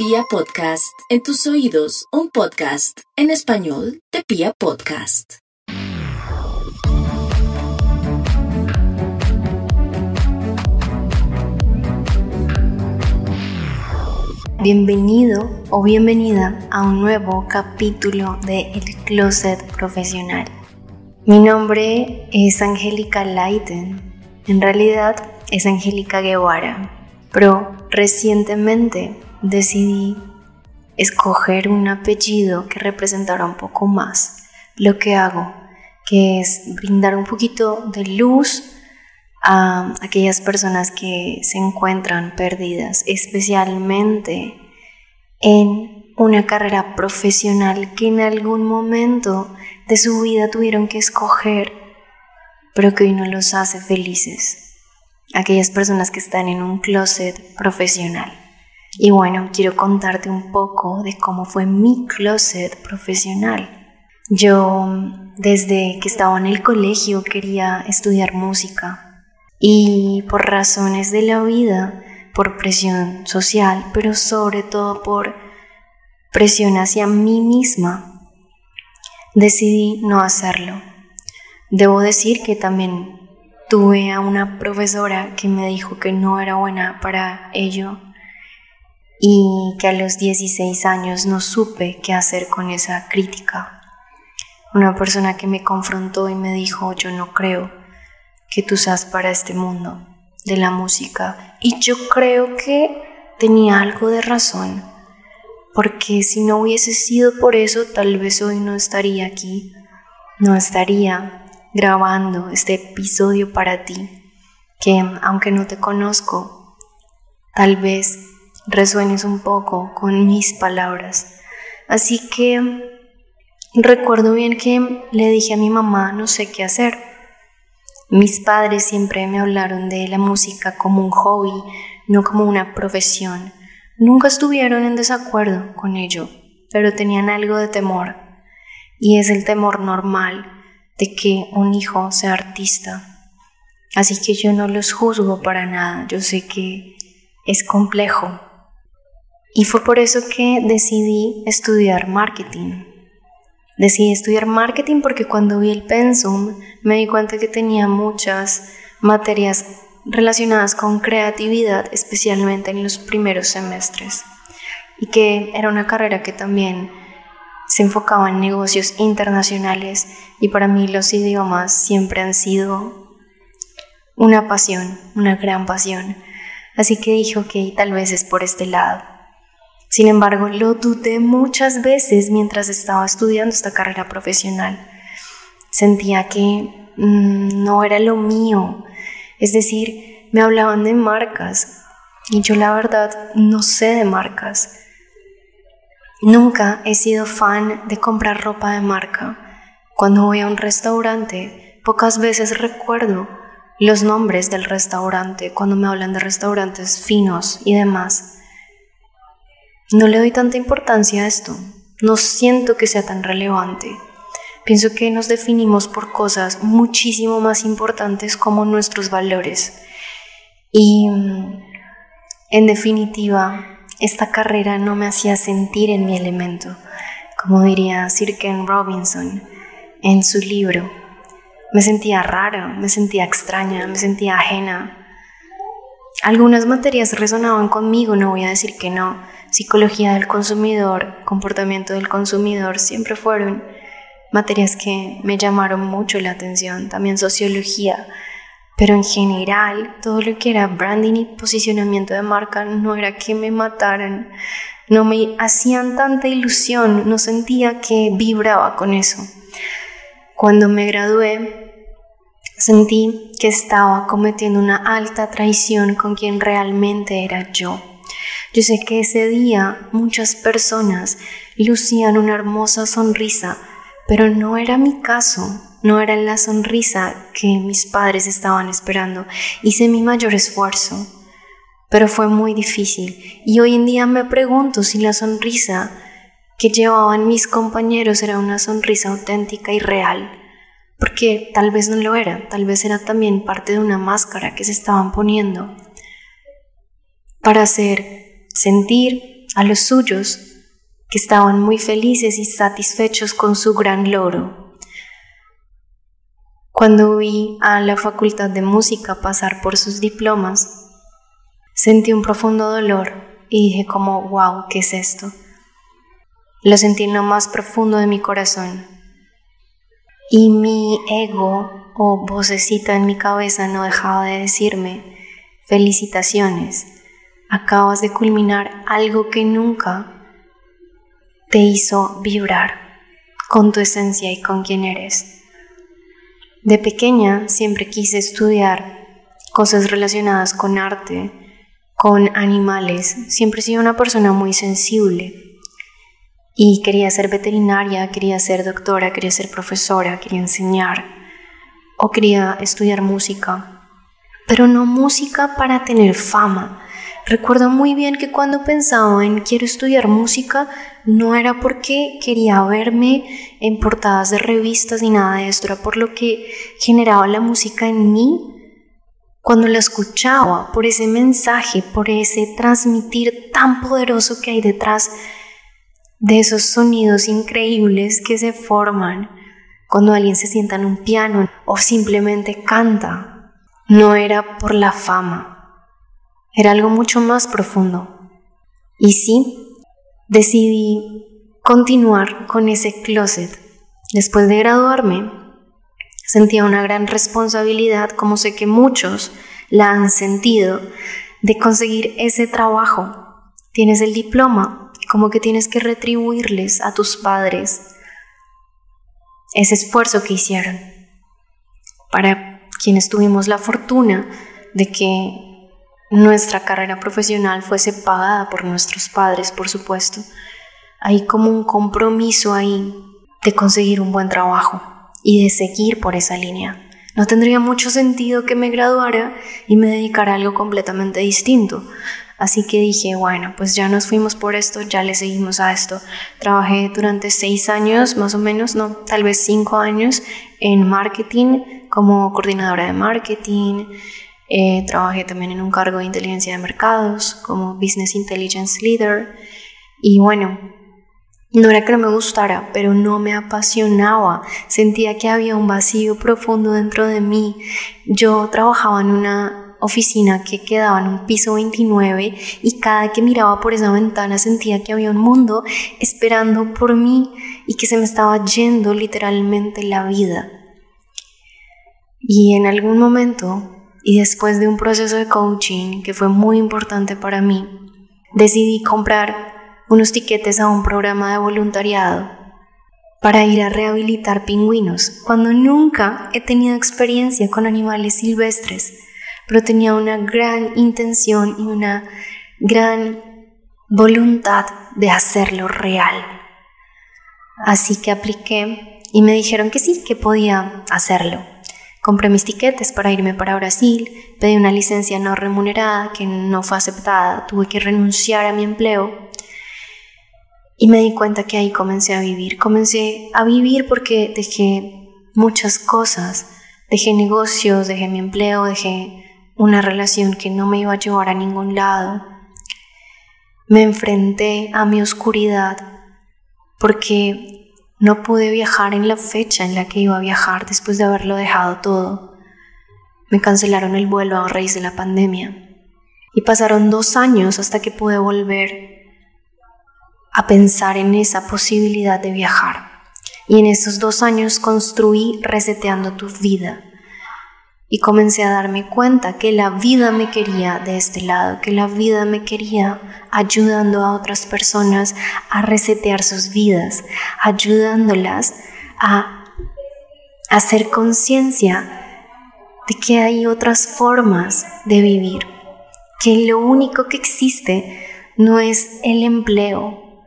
Pia Podcast, en tus oídos, un podcast en español de Pia Podcast. Bienvenido o bienvenida a un nuevo capítulo de El Closet Profesional. Mi nombre es Angélica Leiten. En realidad es Angélica Guevara, pero recientemente decidí escoger un apellido que representara un poco más lo que hago, que es brindar un poquito de luz a aquellas personas que se encuentran perdidas, especialmente en una carrera profesional que en algún momento de su vida tuvieron que escoger, pero que hoy no los hace felices. Aquellas personas que están en un closet profesional. Y bueno, quiero contarte un poco de cómo fue mi closet profesional. Yo desde que estaba en el colegio quería estudiar música y por razones de la vida, por presión social, pero sobre todo por presión hacia mí misma, decidí no hacerlo. Debo decir que también tuve a una profesora que me dijo que no era buena para ello y que a los 16 años no supe qué hacer con esa crítica. Una persona que me confrontó y me dijo, yo no creo que tú seas para este mundo de la música. Y yo creo que tenía algo de razón, porque si no hubiese sido por eso, tal vez hoy no estaría aquí, no estaría grabando este episodio para ti, que aunque no te conozco, tal vez resuenes un poco con mis palabras. Así que recuerdo bien que le dije a mi mamá no sé qué hacer. Mis padres siempre me hablaron de la música como un hobby, no como una profesión. Nunca estuvieron en desacuerdo con ello, pero tenían algo de temor. Y es el temor normal de que un hijo sea artista. Así que yo no los juzgo para nada. Yo sé que es complejo, y fue por eso que decidí estudiar marketing. Decidí estudiar marketing porque cuando vi el pensum me di cuenta que tenía muchas materias relacionadas con creatividad, especialmente en los primeros semestres. Y que era una carrera que también se enfocaba en negocios internacionales y para mí los idiomas siempre han sido una pasión, una gran pasión. Así que dije, ok, tal vez es por este lado. Sin embargo, lo dudé muchas veces mientras estaba estudiando esta carrera profesional. Sentía que mm, no era lo mío. Es decir, me hablaban de marcas y yo la verdad no sé de marcas. Nunca he sido fan de comprar ropa de marca. Cuando voy a un restaurante, pocas veces recuerdo los nombres del restaurante cuando me hablan de restaurantes finos y demás. No le doy tanta importancia a esto. No siento que sea tan relevante. Pienso que nos definimos por cosas muchísimo más importantes como nuestros valores. Y mm, en definitiva, esta carrera no me hacía sentir en mi elemento, como diría Sir Ken Robinson en su libro. Me sentía rara, me sentía extraña, me sentía ajena. Algunas materias resonaban conmigo, no voy a decir que no, psicología del consumidor, comportamiento del consumidor, siempre fueron materias que me llamaron mucho la atención, también sociología, pero en general todo lo que era branding y posicionamiento de marca no era que me mataran, no me hacían tanta ilusión, no sentía que vibraba con eso. Cuando me gradué, sentí que estaba cometiendo una alta traición con quien realmente era yo. Yo sé que ese día muchas personas lucían una hermosa sonrisa, pero no era mi caso, no era la sonrisa que mis padres estaban esperando. Hice mi mayor esfuerzo, pero fue muy difícil. Y hoy en día me pregunto si la sonrisa que llevaban mis compañeros era una sonrisa auténtica y real, porque tal vez no lo era, tal vez era también parte de una máscara que se estaban poniendo para hacer sentir a los suyos, que estaban muy felices y satisfechos con su gran logro. Cuando vi a la Facultad de Música pasar por sus diplomas, sentí un profundo dolor y dije como, wow, ¿qué es esto? Lo sentí en lo más profundo de mi corazón. Y mi ego o vocecita en mi cabeza no dejaba de decirme, felicitaciones, acabas de culminar algo que nunca te hizo vibrar con tu esencia y con quien eres. De pequeña siempre quise estudiar cosas relacionadas con arte, con animales. Siempre he sido una persona muy sensible y quería ser veterinaria, quería ser doctora, quería ser profesora, quería enseñar o quería estudiar música, pero no música para tener fama, Recuerdo muy bien que cuando pensaba en quiero estudiar música, no era porque quería verme en portadas de revistas ni nada de esto, era por lo que generaba la música en mí cuando la escuchaba, por ese mensaje, por ese transmitir tan poderoso que hay detrás de esos sonidos increíbles que se forman cuando alguien se sienta en un piano o simplemente canta. No era por la fama, era algo mucho más profundo. Y sí, decidí continuar con ese closet. Después de graduarme, sentía una gran responsabilidad, como sé que muchos la han sentido, de conseguir ese trabajo. Tienes el diploma, como que tienes que retribuirles a tus padres ese esfuerzo que hicieron. Para quienes tuvimos la fortuna de que nuestra carrera profesional fuese pagada por nuestros padres, por supuesto. Hay como un compromiso ahí de conseguir un buen trabajo y de seguir por esa línea. No tendría mucho sentido que me graduara y me dedicara a algo completamente distinto. Así que dije, bueno, pues ya nos fuimos por esto, ya le seguimos a esto. Trabajé durante seis años, más o menos, no, tal vez cinco años, en marketing como coordinadora de marketing, eh, trabajé también en un cargo de inteligencia de mercados como Business Intelligence Leader y bueno, no era que no me gustara, pero no me apasionaba. Sentía que había un vacío profundo dentro de mí. Yo trabajaba en una oficina que quedaba en un piso 29 y cada que miraba por esa ventana sentía que había un mundo esperando por mí y que se me estaba yendo literalmente la vida. Y en algún momento y después de un proceso de coaching que fue muy importante para mí, decidí comprar unos tiquetes a un programa de voluntariado para ir a rehabilitar pingüinos, cuando nunca he tenido experiencia con animales silvestres, pero tenía una gran intención y una gran voluntad de hacerlo real. Así que apliqué y me dijeron que sí, que podía hacerlo. Compré mis tiquetes para irme para Brasil, pedí una licencia no remunerada que no fue aceptada, tuve que renunciar a mi empleo y me di cuenta que ahí comencé a vivir. Comencé a vivir porque dejé muchas cosas, dejé negocios, dejé mi empleo, dejé una relación que no me iba a llevar a ningún lado. Me enfrenté a mi oscuridad porque no pude viajar en la fecha en la que iba a viajar después de haberlo dejado todo. Me cancelaron el vuelo a raíz de la pandemia. Y pasaron dos años hasta que pude volver a pensar en esa posibilidad de viajar. Y en esos dos años construí reseteando tu vida y comencé a darme cuenta que la vida me quería de este lado, que la vida me quería ayudando a otras personas a resetear sus vidas, ayudándolas a hacer conciencia de que hay otras formas de vivir, que lo único que existe no es el empleo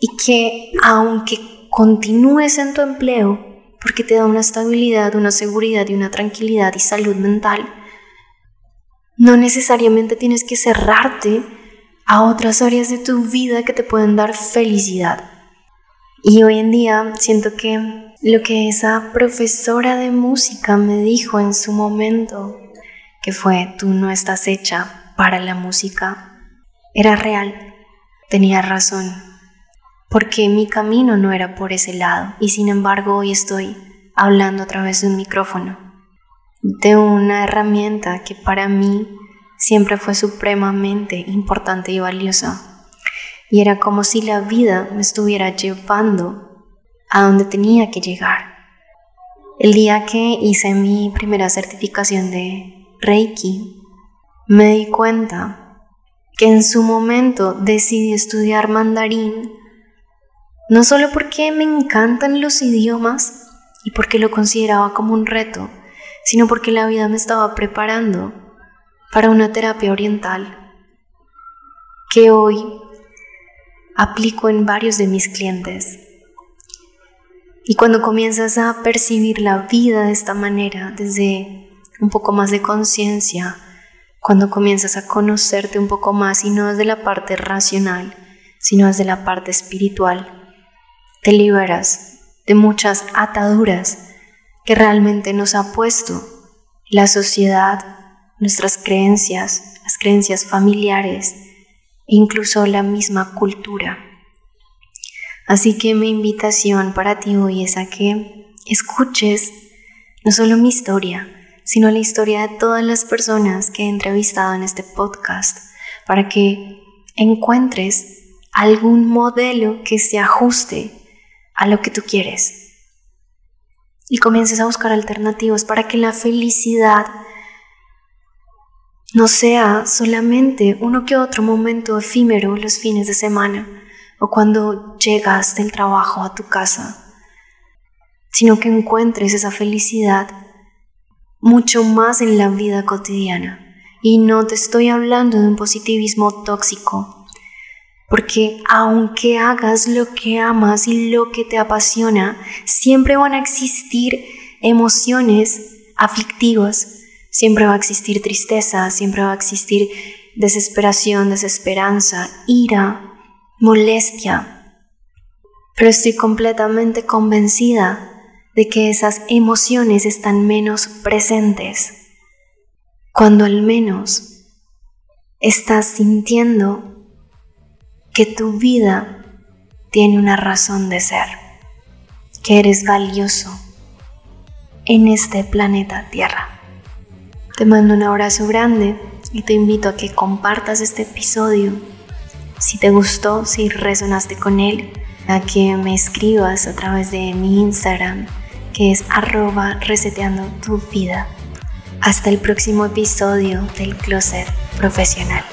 y que aunque continúes en tu empleo, porque te da una estabilidad, una seguridad y una tranquilidad y salud mental. No necesariamente tienes que cerrarte a otras áreas de tu vida que te pueden dar felicidad. Y hoy en día siento que lo que esa profesora de música me dijo en su momento, que fue tú no estás hecha para la música, era real. tenía razón, porque mi camino no era por ese lado y sin embargo hoy estoy hablando a través de un micrófono, de una herramienta que para mí siempre fue supremamente importante y valiosa. Y era como si la vida me estuviera llevando a donde tenía que llegar. El día que hice mi primera certificación de Reiki, me di cuenta que en su momento decidí estudiar mandarín, no solo porque me encantan los idiomas y porque lo consideraba como un reto, sino porque la vida me estaba preparando para una terapia oriental que hoy aplico en varios de mis clientes. Y cuando comienzas a percibir la vida de esta manera, desde un poco más de conciencia, cuando comienzas a conocerte un poco más y no desde la parte racional, sino desde la parte espiritual, te liberas de muchas ataduras que realmente nos ha puesto la sociedad, nuestras creencias, las creencias familiares incluso la misma cultura. Así que mi invitación para ti hoy es a que escuches no solo mi historia, sino la historia de todas las personas que he entrevistado en este podcast, para que encuentres algún modelo que se ajuste a lo que tú quieres y comiences a buscar alternativas para que la felicidad no sea solamente uno que otro momento efímero los fines de semana, o cuando llegas del trabajo a tu casa, sino que encuentres esa felicidad mucho más en la vida cotidiana. Y no te estoy hablando de un positivismo tóxico, porque aunque hagas lo que amas y lo que te apasiona, siempre van a existir emociones aflictivas, siempre va a existir tristeza, siempre va a existir desesperación, desesperanza, ira, molestia, pero estoy completamente convencida de que esas emociones están menos presentes cuando al menos estás sintiendo que tu vida tiene una razón de ser, que eres valioso en este planeta Tierra. Te mando un abrazo grande y te invito a que compartas este episodio si te gustó, si resonaste con él, a que me escribas a través de mi Instagram, que es arroba reseteando tu vida. Hasta el próximo episodio del Closet Profesional.